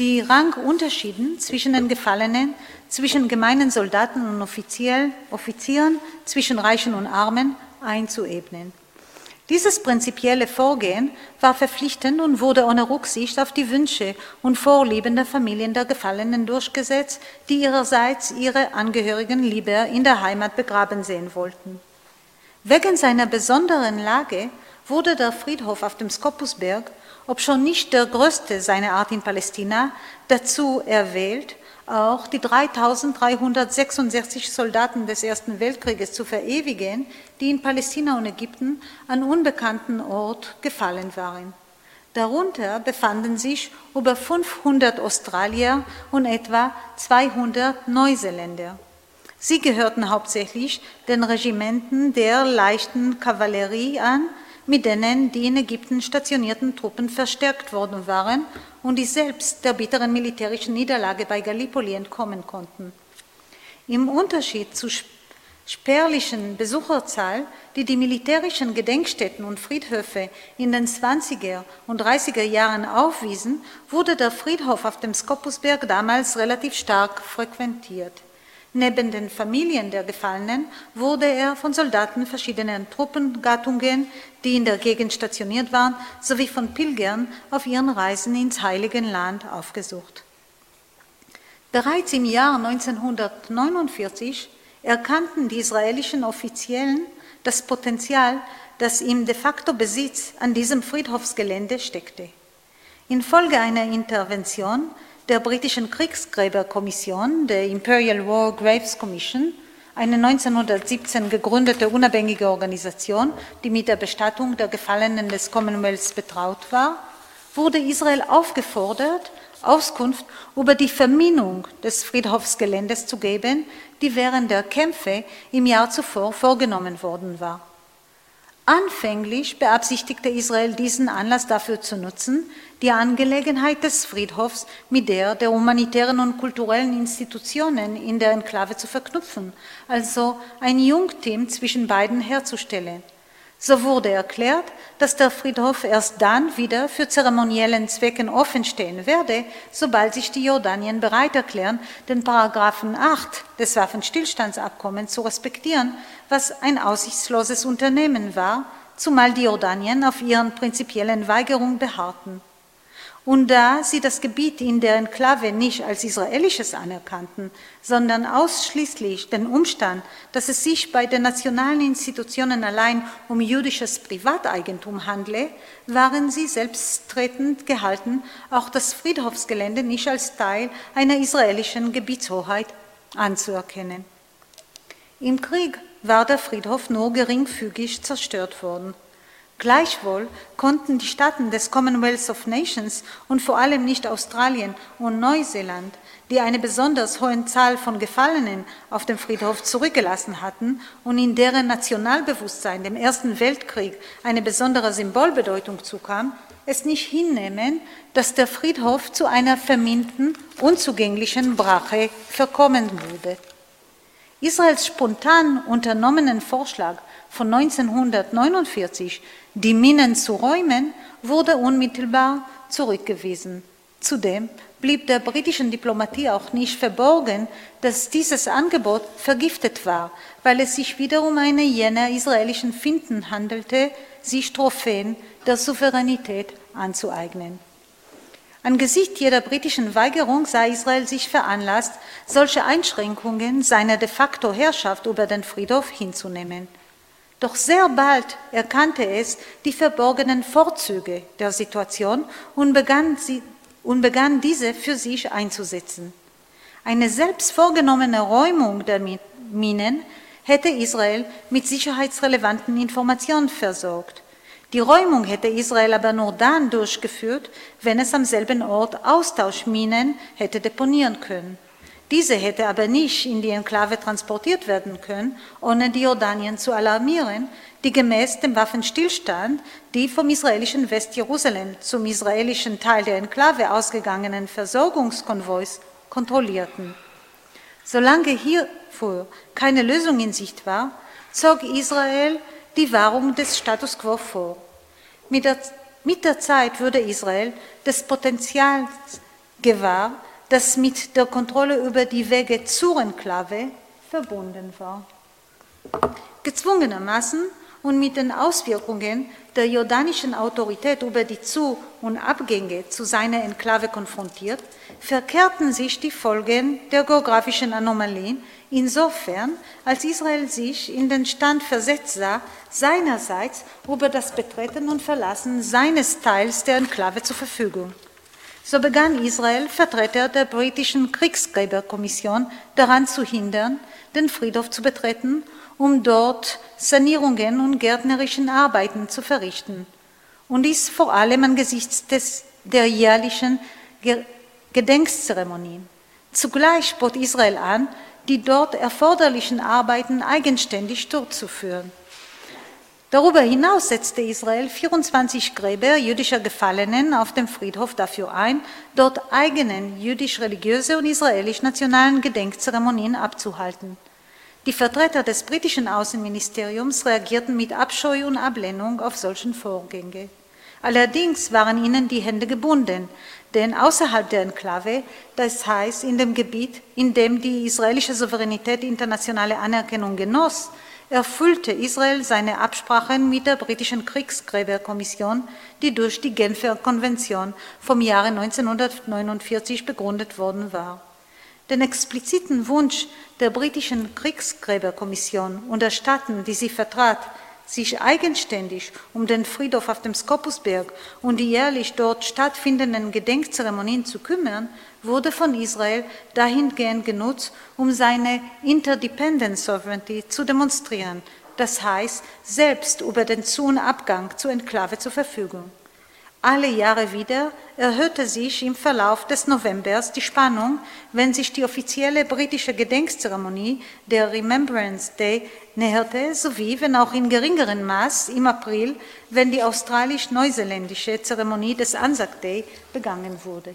die Rangunterschieden zwischen den Gefallenen, zwischen gemeinen Soldaten und Offizieren, zwischen Reichen und Armen einzuebnen. Dieses prinzipielle Vorgehen war verpflichtend und wurde ohne Rücksicht auf die Wünsche und Vorlieben der Familien der Gefallenen durchgesetzt, die ihrerseits ihre Angehörigen lieber in der Heimat begraben sehen wollten. Wegen seiner besonderen Lage wurde der Friedhof auf dem Skopusberg, obschon nicht der größte seiner Art in Palästina, dazu erwählt, auch die 3366 Soldaten des Ersten Weltkrieges zu verewigen, die in Palästina und Ägypten an unbekannten Ort gefallen waren. Darunter befanden sich über 500 Australier und etwa 200 Neuseeländer. Sie gehörten hauptsächlich den Regimenten der leichten Kavallerie an, mit denen die in Ägypten stationierten Truppen verstärkt worden waren und die selbst der bitteren militärischen Niederlage bei Gallipoli entkommen konnten. Im Unterschied zur spärlichen Besucherzahl, die die militärischen Gedenkstätten und Friedhöfe in den 20er und 30er Jahren aufwiesen, wurde der Friedhof auf dem Skopusberg damals relativ stark frequentiert. Neben den Familien der Gefallenen wurde er von Soldaten verschiedener Truppengattungen, die in der Gegend stationiert waren, sowie von Pilgern auf ihren Reisen ins Heilige Land aufgesucht. Bereits im Jahr 1949 erkannten die israelischen Offiziellen das Potenzial, das im de facto Besitz an diesem Friedhofsgelände steckte. Infolge einer Intervention der britischen Kriegsgräberkommission, der Imperial War Graves Commission, eine 1917 gegründete unabhängige Organisation, die mit der Bestattung der Gefallenen des Commonwealths betraut war, wurde Israel aufgefordert, Auskunft über die Verminung des Friedhofsgeländes zu geben, die während der Kämpfe im Jahr zuvor vorgenommen worden war. Anfänglich beabsichtigte Israel diesen Anlass dafür zu nutzen, die Angelegenheit des Friedhofs mit der der humanitären und kulturellen Institutionen in der Enklave zu verknüpfen, also ein Jungteam zwischen beiden herzustellen. So wurde erklärt, dass der Friedhof erst dann wieder für zeremoniellen Zwecken offen stehen werde, sobald sich die Jordanien bereit erklären, den Paragraphen 8 des Waffenstillstandsabkommens zu respektieren, was ein aussichtsloses Unternehmen war, zumal die Jordanien auf ihren prinzipiellen Weigerung beharrten. Und da sie das Gebiet in der Enklave nicht als israelisches anerkannten, sondern ausschließlich den Umstand, dass es sich bei den nationalen Institutionen allein um jüdisches Privateigentum handle, waren sie selbsttretend gehalten, auch das Friedhofsgelände nicht als Teil einer israelischen Gebietshoheit anzuerkennen. Im Krieg war der Friedhof nur geringfügig zerstört worden. Gleichwohl konnten die Staaten des Commonwealth of Nations und vor allem nicht Australien und Neuseeland, die eine besonders hohe Zahl von Gefallenen auf dem Friedhof zurückgelassen hatten und in deren Nationalbewusstsein dem Ersten Weltkrieg eine besondere Symbolbedeutung zukam, es nicht hinnehmen, dass der Friedhof zu einer verminten, unzugänglichen Brache verkommen würde. Israels spontan unternommenen Vorschlag von 1949, die Minen zu räumen, wurde unmittelbar zurückgewiesen. Zudem blieb der britischen Diplomatie auch nicht verborgen, dass dieses Angebot vergiftet war, weil es sich wiederum eine jener israelischen Finden handelte, sich Trophäen der Souveränität anzueignen. Angesichts jeder britischen Weigerung sah Israel sich veranlasst, solche Einschränkungen seiner de facto Herrschaft über den Friedhof hinzunehmen. Doch sehr bald erkannte es die verborgenen Vorzüge der Situation und begann, sie, und begann diese für sich einzusetzen. Eine selbst vorgenommene Räumung der Minen hätte Israel mit sicherheitsrelevanten Informationen versorgt. Die Räumung hätte Israel aber nur dann durchgeführt, wenn es am selben Ort Austauschminen hätte deponieren können. Diese hätte aber nicht in die Enklave transportiert werden können, ohne die Jordanien zu alarmieren, die gemäß dem Waffenstillstand die vom israelischen Westjerusalem zum israelischen Teil der Enklave ausgegangenen Versorgungskonvois kontrollierten. Solange hierfür keine Lösung in Sicht war, zog Israel die Wahrung des Status quo vor. Mit der, mit der Zeit wurde Israel des Potenzials gewahr, das mit der Kontrolle über die Wege zur Enklave verbunden war. Gezwungenermaßen und mit den Auswirkungen der jordanischen Autorität über die Zu- und Abgänge zu seiner Enklave konfrontiert, verkehrten sich die Folgen der geografischen Anomalien insofern, als Israel sich in den Stand versetzt sah, seinerseits über das Betreten und Verlassen seines Teils der Enklave zur Verfügung. So begann Israel, Vertreter der britischen Kriegsgräberkommission daran zu hindern, den Friedhof zu betreten, um dort Sanierungen und gärtnerischen Arbeiten zu verrichten. Und dies vor allem angesichts des, der jährlichen Gedenkzeremonien. Zugleich bot Israel an, die dort erforderlichen Arbeiten eigenständig durchzuführen. Darüber hinaus setzte Israel 24 Gräber jüdischer Gefallenen auf dem Friedhof dafür ein, dort eigenen jüdisch-religiöse und israelisch-nationalen Gedenkzeremonien abzuhalten. Die Vertreter des britischen Außenministeriums reagierten mit Abscheu und Ablehnung auf solchen Vorgänge. Allerdings waren ihnen die Hände gebunden, denn außerhalb der Enklave, das heißt in dem Gebiet, in dem die israelische Souveränität internationale Anerkennung genoss, erfüllte Israel seine Absprachen mit der britischen Kriegsgräberkommission, die durch die Genfer Konvention vom Jahre 1949 begründet worden war. Den expliziten Wunsch der britischen Kriegsgräberkommission und der Staaten, die sie vertrat, sich eigenständig um den Friedhof auf dem Skopusberg und die jährlich dort stattfindenden Gedenkzeremonien zu kümmern, wurde von Israel dahingehend genutzt, um seine Interdependent Sovereignty zu demonstrieren, das heißt selbst über den Zu- und Abgang zur Enklave zur Verfügung. Alle Jahre wieder erhöhte sich im Verlauf des Novembers die Spannung, wenn sich die offizielle britische Gedenkzeremonie, der Remembrance Day, näherte, sowie, wenn auch in geringerem Maß, im April, wenn die australisch-neuseeländische Zeremonie des Anzac Day begangen wurde.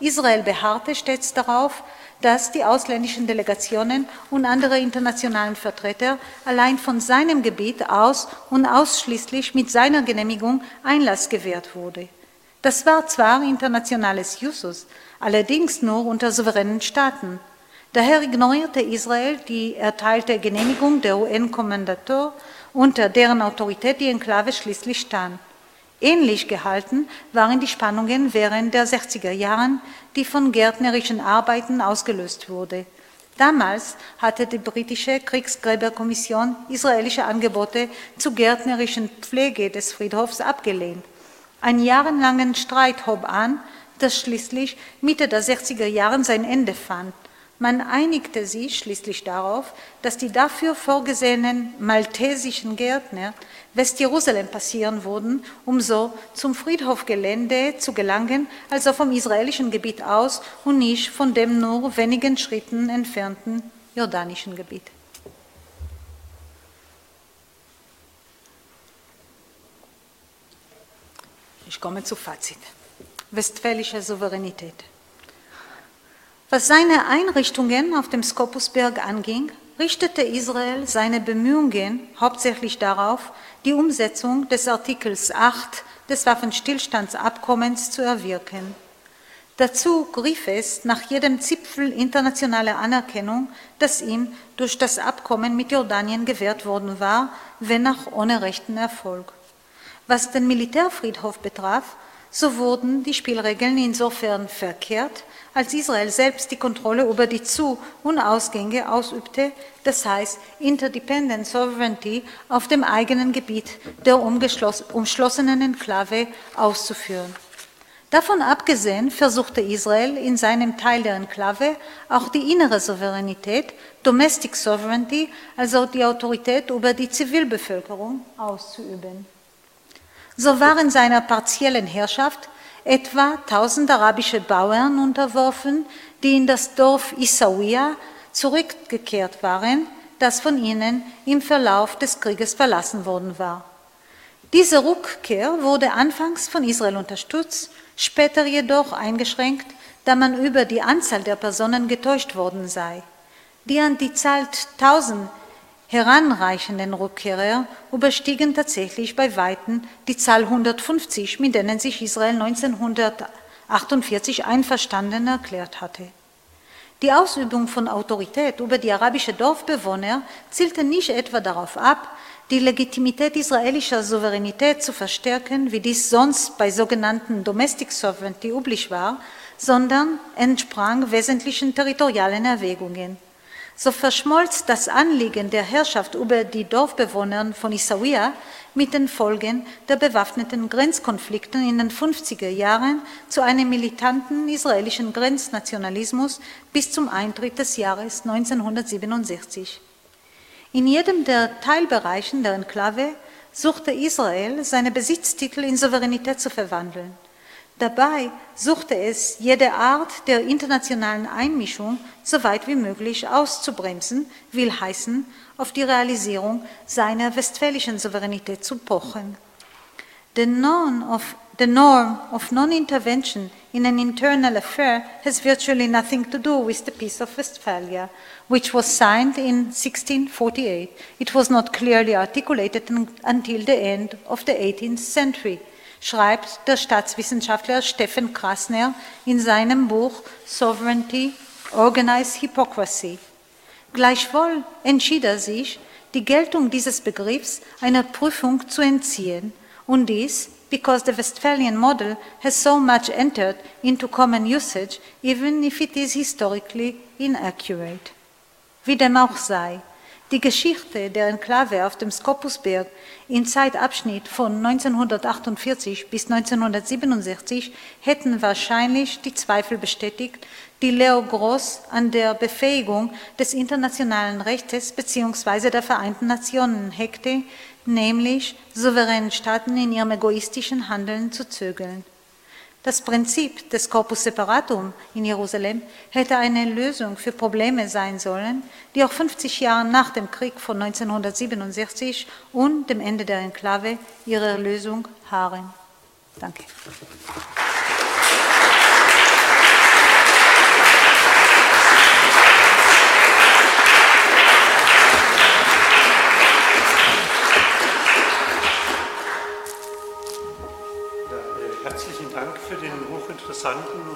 Israel beharrte stets darauf, dass die ausländischen Delegationen und andere internationalen Vertreter allein von seinem Gebiet aus und ausschließlich mit seiner Genehmigung Einlass gewährt wurde. Das war zwar internationales Jussus, allerdings nur unter souveränen Staaten. Daher ignorierte Israel die erteilte Genehmigung der UN-Kommandatur, unter deren Autorität die Enklave schließlich stand. Ähnlich gehalten waren die Spannungen während der 60er Jahren, die von gärtnerischen Arbeiten ausgelöst wurde. Damals hatte die britische Kriegsgräberkommission israelische Angebote zur gärtnerischen Pflege des Friedhofs abgelehnt. Ein jahrelangen Streit hob an, das schließlich Mitte der 60er Jahre sein Ende fand. Man einigte sich schließlich darauf, dass die dafür vorgesehenen maltesischen Gärtner Westjerusalem passieren würden, um so zum Friedhofgelände zu gelangen, also vom israelischen Gebiet aus und nicht von dem nur wenigen Schritten entfernten jordanischen Gebiet. Ich komme zu Fazit. Westfälische Souveränität. Was seine Einrichtungen auf dem Skopusberg anging, richtete Israel seine Bemühungen hauptsächlich darauf, die Umsetzung des Artikels 8 des Waffenstillstandsabkommens zu erwirken. Dazu griff es nach jedem Zipfel internationaler Anerkennung, das ihm durch das Abkommen mit Jordanien gewährt worden war, wenn auch ohne rechten Erfolg. Was den Militärfriedhof betraf, so wurden die Spielregeln insofern verkehrt, als Israel selbst die Kontrolle über die Zu- und Ausgänge ausübte, das heißt Interdependent Sovereignty auf dem eigenen Gebiet der umschlossenen Enklave auszuführen. Davon abgesehen versuchte Israel in seinem Teil der Enklave auch die innere Souveränität, Domestic Sovereignty, also die Autorität über die Zivilbevölkerung auszuüben. So waren seiner partiellen Herrschaft etwa 1000 arabische Bauern unterworfen, die in das Dorf Isawiya zurückgekehrt waren, das von ihnen im Verlauf des Krieges verlassen worden war. Diese Rückkehr wurde anfangs von Israel unterstützt, später jedoch eingeschränkt, da man über die Anzahl der Personen getäuscht worden sei. Die an die Zahl 1000 heranreichenden Rückkehrer überstiegen tatsächlich bei Weitem die Zahl 150, mit denen sich Israel 1948 einverstanden erklärt hatte. Die Ausübung von Autorität über die arabischen Dorfbewohner zielte nicht etwa darauf ab, die Legitimität israelischer Souveränität zu verstärken, wie dies sonst bei sogenannten Domestic Sovereignty üblich war, sondern entsprang wesentlichen territorialen Erwägungen. So verschmolz das Anliegen der Herrschaft über die Dorfbewohner von Issaouia mit den Folgen der bewaffneten Grenzkonflikte in den 50er Jahren zu einem militanten israelischen Grenznationalismus bis zum Eintritt des Jahres 1967. In jedem der Teilbereichen der Enklave suchte Israel, seine Besitztitel in Souveränität zu verwandeln. Dabei suchte es, jede Art der internationalen Einmischung so weit wie möglich auszubremsen, will heißen, auf die Realisierung seiner westfälischen Souveränität zu pochen. The norm of, the norm of non-intervention in an internal affair has virtually nothing to do with the Peace of Westphalia, which was signed in 1648. It was not clearly articulated until the end of the 18th century, schreibt der Staatswissenschaftler Steffen Krasner in seinem Buch Sovereignty, Organized Hypocrisy. Gleichwohl entschied er sich, die Geltung dieses Begriffs einer Prüfung zu entziehen und dies because the Westphalian model has so much entered into common usage, even if it is historically inaccurate. Wie dem auch sei, die Geschichte der Enklave auf dem Skopusberg im Zeitabschnitt von 1948 bis 1967 hätten wahrscheinlich die Zweifel bestätigt, die Leo Gross an der Befähigung des internationalen Rechts bzw. der Vereinten Nationen hegte, nämlich souveränen Staaten in ihrem egoistischen Handeln zu zögeln. Das Prinzip des Corpus Separatum in Jerusalem hätte eine Lösung für Probleme sein sollen, die auch 50 Jahre nach dem Krieg von 1967 und dem Ende der Enklave ihre Lösung harren. Danke. Herzlichen